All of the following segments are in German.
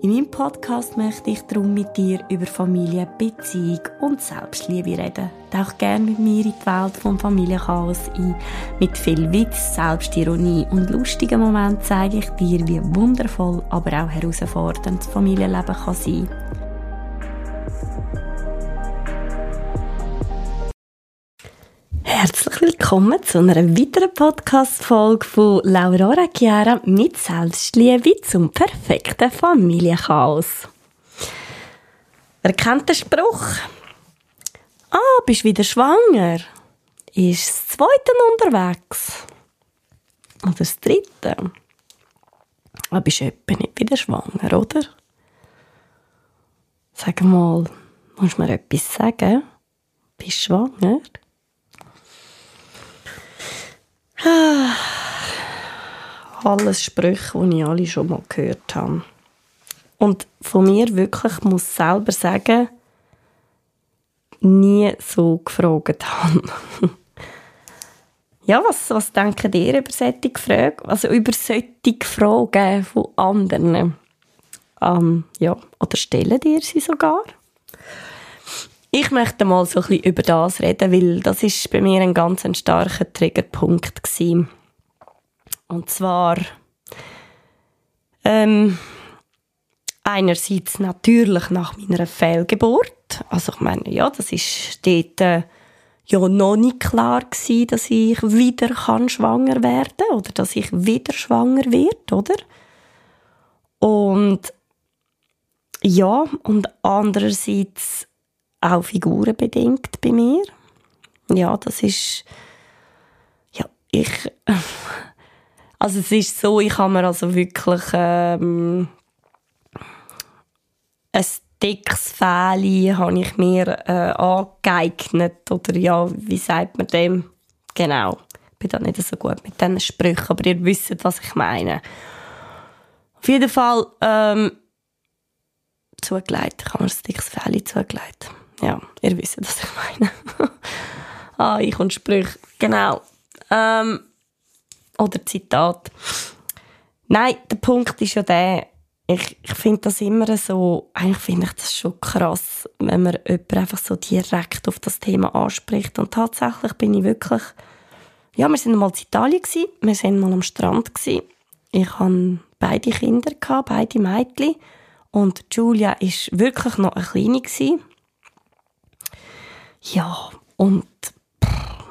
In meinem Podcast möchte ich darum mit dir über Familie, Beziehung und Selbstliebe reden. Tauch gerne mit mir in die Welt vom Familienchaos ein. Mit viel Witz, Selbstironie und lustigen Momenten zeige ich dir, wie wundervoll, aber auch herausfordernd das Familienleben kann sein kann. Willkommen zu einer weiteren Podcast-Folge von Laura Chiara mit Selbstliebe zum perfekten Familienchaos. Wer kennt den Spruch? Ah, bist wieder schwanger? Ist das zweite unterwegs? Oder das dritte? Ah, bist etwa nicht wieder schwanger, oder? Sag mal, musst du mir etwas sagen? Bist du schwanger? Alles Sprüche, die ich alle schon mal gehört habe. Und von mir wirklich muss selber sagen, nie so gefragt habe. ja, was, was denken ihr über solche Fragen? Also über solche Fragen von anderen? Ähm, ja, oder stellen ihr sie sogar? Ich möchte mal so ein bisschen über das reden, weil das ist bei mir ein ganz ein starker Triggerpunkt gewesen. Und zwar ähm, einerseits natürlich nach meiner Fehlgeburt. Also ich meine, ja, das ist dort äh, ja noch nicht klar gewesen, dass ich wieder kann schwanger werden oder dass ich wieder schwanger werde, oder? Und ja, und andererseits auch figurenbedingt bei mir. Ja, das ist, ja, ich, also es ist so, ich habe mir also wirklich ähm, ein dickes Fähli habe ich mir äh, angeeignet, oder ja, wie sagt man dem? Genau, ich bin da nicht so gut mit diesen Sprüchen, aber ihr wisst, was ich meine. Auf jeden Fall ähm, zugelegt, ich habe mir ein dickes Fähli zugelegt. Ja, ihr wisst, was ich meine. ah, ich und Sprüche. Genau. Ähm, oder Zitat. Nein, der Punkt ist ja der, ich, ich finde das immer so, eigentlich finde ich das schon krass, wenn man jemanden einfach so direkt auf das Thema anspricht. Und tatsächlich bin ich wirklich, ja, wir sind mal in Italien gewesen, wir sind mal am Strand gewesen. Ich hatte beide Kinder, gehabt, beide Mädchen. Und Julia ist wirklich noch eine kleine gewesen. Ja, und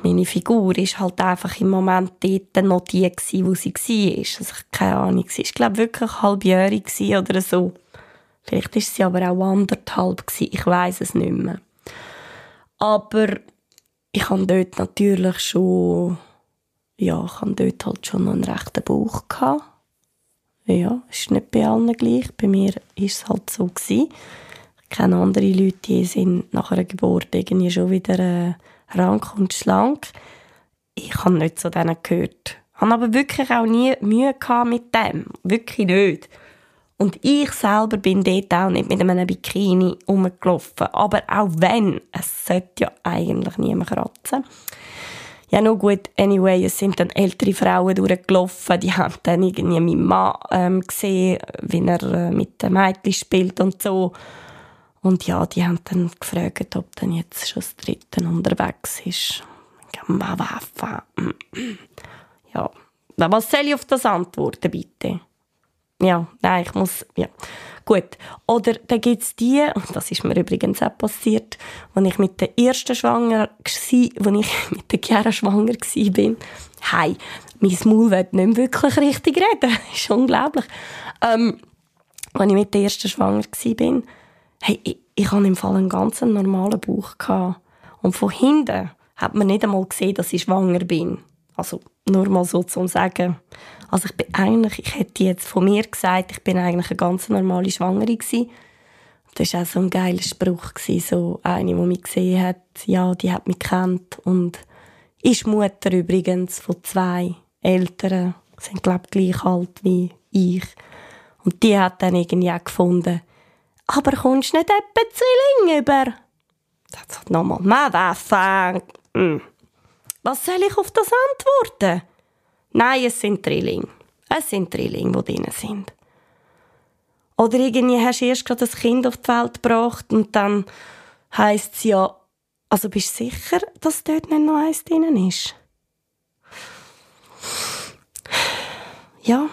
meine Figur ist halt einfach im Moment dort noch die gewesen, wo sie war. Also ich keine Ahnung, sie war glaube wirklich halbjährig oder so. Vielleicht ist sie aber auch anderthalb gewesen, ich weiß es nicht mehr. Aber ich habe dort natürlich schon, ja, ich habe dort halt schon noch einen rechten Bauch gehabt. Ja, ist nicht bei allen gleich. Bei mir ist es halt so gewesen kenne andere Leute, die sind nach einer Geburt irgendwie schon wieder äh, rank und schlank. Ich habe nicht zu denen gehört. Habe aber wirklich auch nie Mühe gehabt mit dem. Wirklich nicht. Und ich selber bin dort auch nicht mit einem Bikini rumgelaufen. Aber auch wenn, es sollte ja eigentlich niemand kratzen. Ja, nur gut, anyway, es sind dann ältere Frauen durchgelaufen, die haben dann irgendwie meinen Mann ähm, gesehen, wie er äh, mit den Mädchen spielt und so. Und ja, die haben dann gefragt, ob dann jetzt schon das Dritte unterwegs ist. Ja, was soll ich auf das antworten, bitte? Ja, nein, ich muss, ja. Gut. Oder dann gibt es die, und das ist mir übrigens auch passiert, als ich mit der ersten Schwanger war, als ich mit der Chiara schwanger war, hey, mein Maul will nicht wirklich richtig reden. das ist unglaublich. Ähm, als ich mit der ersten schwanger war, hey, ich, ich hatte im Fall einen ganz normalen Bauch. Gehabt. Und von hinten hat man nicht einmal gesehen, dass ich schwanger bin. Also nur mal so zu sagen. Also ich bin eigentlich, ich hätte jetzt von mir gesagt, ich bin eigentlich eine ganz normale Schwangere gewesen. Das war auch so ein geiler Spruch, gewesen, so eine, die mich gesehen hat, ja, die hat mich kennt und ist Mutter übrigens von zwei Eltern, sind glaube ich gleich alt wie ich. Und die hat dann irgendwie auch gefunden, aber kommst nicht etwa Zwilling über? Sagt sie nochmal, Madafang. Hm. Was soll ich auf das antworten? Nein, es sind Drillinge. Es sind Drillinge, die drin sind. Oder irgendwie hast du erst gerade ein Kind auf die Welt gebracht und dann heisst es ja, also bist du sicher, dass dort nicht noch eins drin ist? Ja,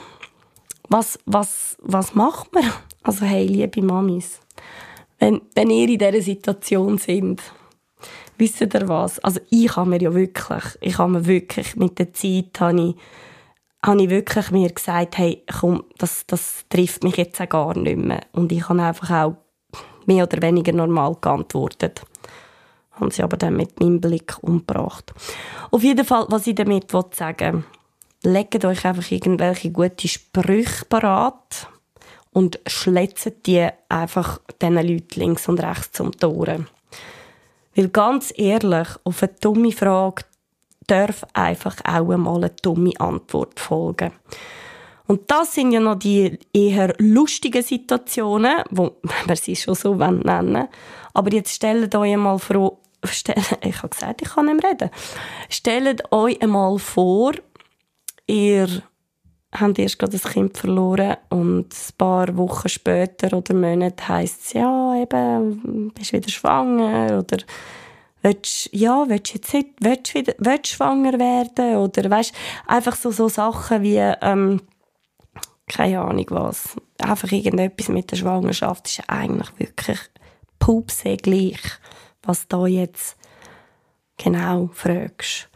was, was, was macht man? Also hey, liebe Mamis, wenn, wenn ihr in dieser Situation sind, wisst ihr was? Also ich habe mir ja wirklich, ich habe mir wirklich mit der Zeit, habe ich, habe ich wirklich mir gesagt, hey, komm, das, das trifft mich jetzt auch gar nicht mehr. Und ich habe einfach auch mehr oder weniger normal geantwortet. Haben sie aber dann mit meinem Blick umgebracht. Auf jeden Fall, was ich damit sagen will, legt euch einfach irgendwelche gute Sprüche parat und schletzt die einfach diesen Leuten links und rechts zum Toren. Weil ganz ehrlich, auf eine dumme Frage darf einfach auch einmal eine dumme Antwort folgen. Und das sind ja noch die eher lustigen Situationen, wo man sie schon so nennen Aber jetzt stellt euch einmal vor, ich habe gesagt, ich kann nicht mehr reden. Stellt euch einmal vor, ihr habt erst gerade ein Kind verloren und ein paar Wochen später oder Monate heisst es, ja, eben, bist wieder schwanger oder willst, ja, willst du jetzt willst wieder, willst schwanger werden oder weißt, einfach so, so Sachen wie, ähm, keine Ahnung was, einfach irgendetwas mit der Schwangerschaft ist eigentlich wirklich pupse gleich, was da jetzt genau fragst.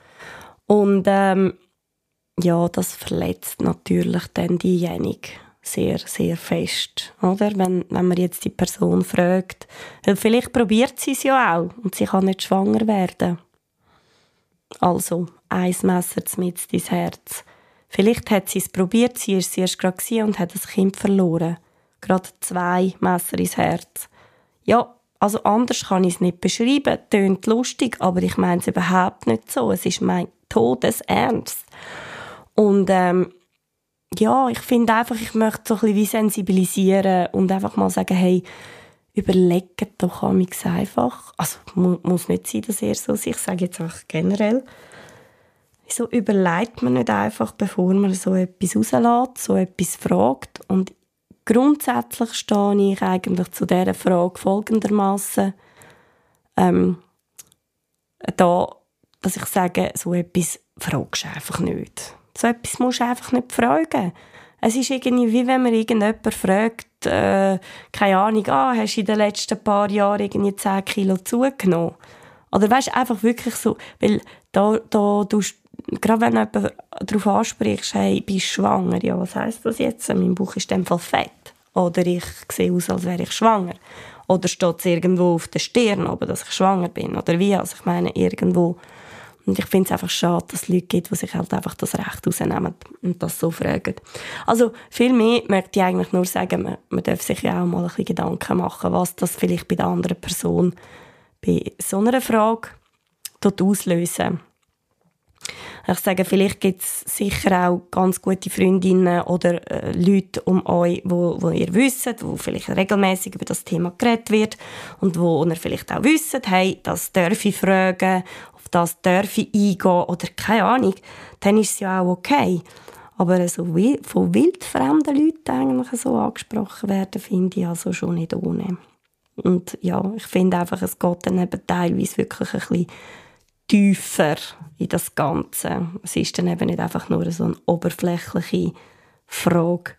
Und ähm, ja, das verletzt natürlich dann diejenige sehr, sehr fest, oder? Wenn, wenn man jetzt die Person fragt, weil vielleicht probiert sie es ja auch und sie kann nicht schwanger werden. Also, ein Messer mit ins Herz. Vielleicht hat sie es probiert, sie ist erst gerade und hat das Kind verloren. Gerade zwei Messer ins Herz. Ja, also anders kann ich es nicht beschreiben. Tönt lustig, aber ich meine es überhaupt nicht so. Es ist mein Todesernst. Und ähm, ja, ich finde einfach, ich möchte so ein bisschen sensibilisieren und einfach mal sagen, hey, überlegt doch einfach. Also muss nicht sein, dass ihr so ich sage jetzt auch generell. Wieso überlegt man nicht einfach, bevor man so etwas rauslässt, so etwas fragt? Und grundsätzlich stehe ich eigentlich zu dieser Frage folgendermaßen ähm, da, dass ich sage, so etwas fragst du einfach nicht. So etwas musst du einfach nicht fragen. Es ist irgendwie, wie wenn man irgendjemand fragt, äh, keine Ahnung, ah, hast du in den letzten paar Jahren irgendwie 10 Kilo zugenommen? Oder weißt einfach wirklich so, weil da, da tust, gerade wenn du jemanden darauf ansprichst, hey, bist du schwanger? Ja, was heisst das jetzt? Mein Bauch ist in dem Fall fett. Oder ich sehe aus, als wäre ich schwanger. Oder steht es irgendwo auf der Stirn, dass ich schwanger bin? Oder wie? Also ich meine, irgendwo und ich finde es einfach schade, dass es Leute gibt, die sich halt einfach das Recht rausnehmen und das so fragen. Also viel mehr möchte ich eigentlich nur sagen, man, man darf sich ja auch mal ein bisschen Gedanken machen, was das vielleicht bei der anderen Person bei so einer Frage auslösen ich sage, vielleicht gibt es sicher auch ganz gute Freundinnen oder äh, Leute um euch, wo, wo ihr wisst, wo vielleicht regelmäßig über das Thema geredet wird und wo ihr vielleicht auch wisst, hey, das darf ich fragen das darf ich eingehen oder keine Ahnung, dann ist es ja auch okay. Aber so von wildfremden Leuten eigentlich so angesprochen werden, finde ich also schon nicht ohne. Und ja, ich finde einfach, es geht dann eben teilweise wirklich ein bisschen tiefer in das Ganze. Es ist dann eben nicht einfach nur so eine oberflächliche Frage,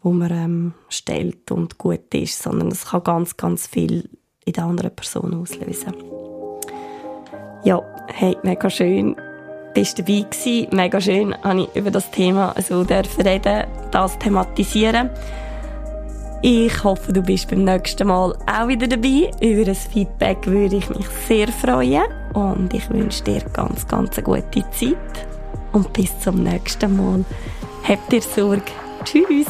wo man ähm, stellt und gut ist, sondern es kann ganz, ganz viel in der anderen Person auslösen. Ja, hey, mega schön, bist du dabei gewesen. Mega schön, habe ich über das Thema so reden, das thematisieren. Ich hoffe, du bist beim nächsten Mal auch wieder dabei. Über ein Feedback würde ich mich sehr freuen. Und ich wünsche dir ganz, ganz eine gute Zeit. Und bis zum nächsten Mal. Habt ihr Sorge. Tschüss.